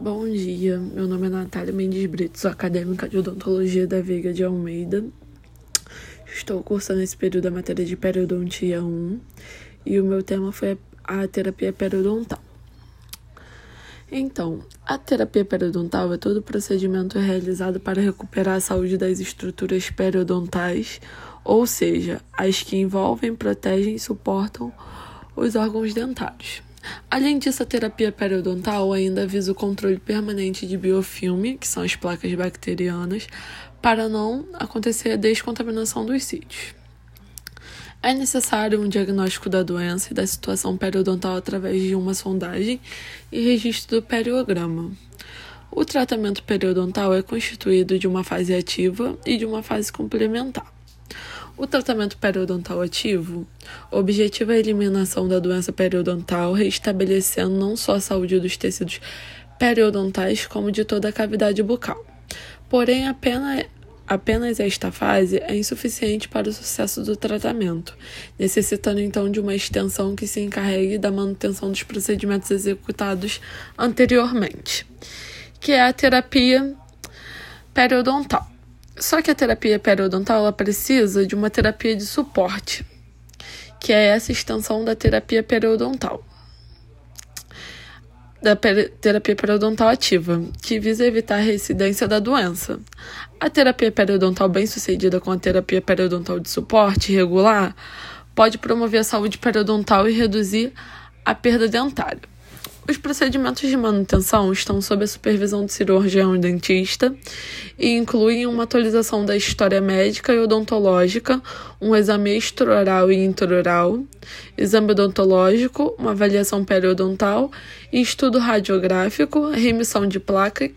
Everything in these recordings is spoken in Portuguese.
Bom dia, meu nome é Natália Mendes Brito, sou acadêmica de odontologia da Veiga de Almeida. Estou cursando esse período a matéria de periodontia 1 e o meu tema foi a terapia periodontal. Então, a terapia periodontal é todo procedimento realizado para recuperar a saúde das estruturas periodontais, ou seja, as que envolvem, protegem e suportam os órgãos dentários. Além disso, a terapia periodontal ainda visa o controle permanente de biofilme, que são as placas bacterianas, para não acontecer a descontaminação dos sítios. É necessário um diagnóstico da doença e da situação periodontal através de uma sondagem e registro do periograma. O tratamento periodontal é constituído de uma fase ativa e de uma fase complementar. O tratamento periodontal ativo objetiva a eliminação da doença periodontal, restabelecendo não só a saúde dos tecidos periodontais, como de toda a cavidade bucal. Porém, apenas, apenas esta fase é insuficiente para o sucesso do tratamento, necessitando então de uma extensão que se encarregue da manutenção dos procedimentos executados anteriormente, que é a terapia periodontal. Só que a terapia periodontal ela precisa de uma terapia de suporte, que é essa extensão da terapia periodontal. Da terapia periodontal ativa, que visa evitar a recidência da doença. A terapia periodontal bem sucedida com a terapia periodontal de suporte regular pode promover a saúde periodontal e reduzir a perda dentária. Os procedimentos de manutenção estão sob a supervisão do cirurgião e dentista e incluem uma atualização da história médica e odontológica, um exame extraoral e intraoral, exame odontológico, uma avaliação periodontal e estudo radiográfico, remissão de placa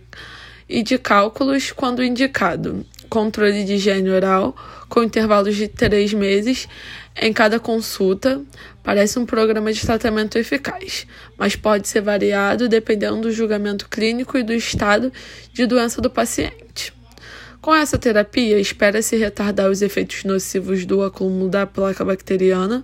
e de cálculos quando indicado, controle de higiene oral com intervalos de três meses em cada consulta. Parece um programa de tratamento eficaz, mas pode ser variado dependendo do julgamento clínico e do estado de doença do paciente. Com essa terapia, espera-se retardar os efeitos nocivos do acúmulo da placa bacteriana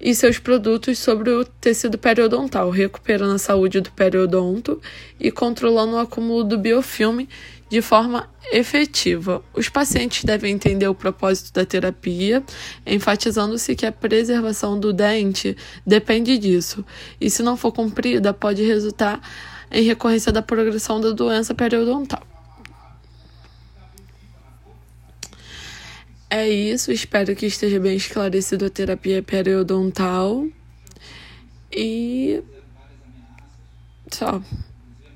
e seus produtos sobre o tecido periodontal, recuperando a saúde do periodonto e controlando o acúmulo do biofilme de forma efetiva. Os pacientes devem entender o propósito da terapia, enfatizando-se que a preservação do dente depende disso, e se não for cumprida, pode resultar em recorrência da progressão da doença periodontal. É isso, espero que esteja bem esclarecido a terapia periodontal. E. Tchau.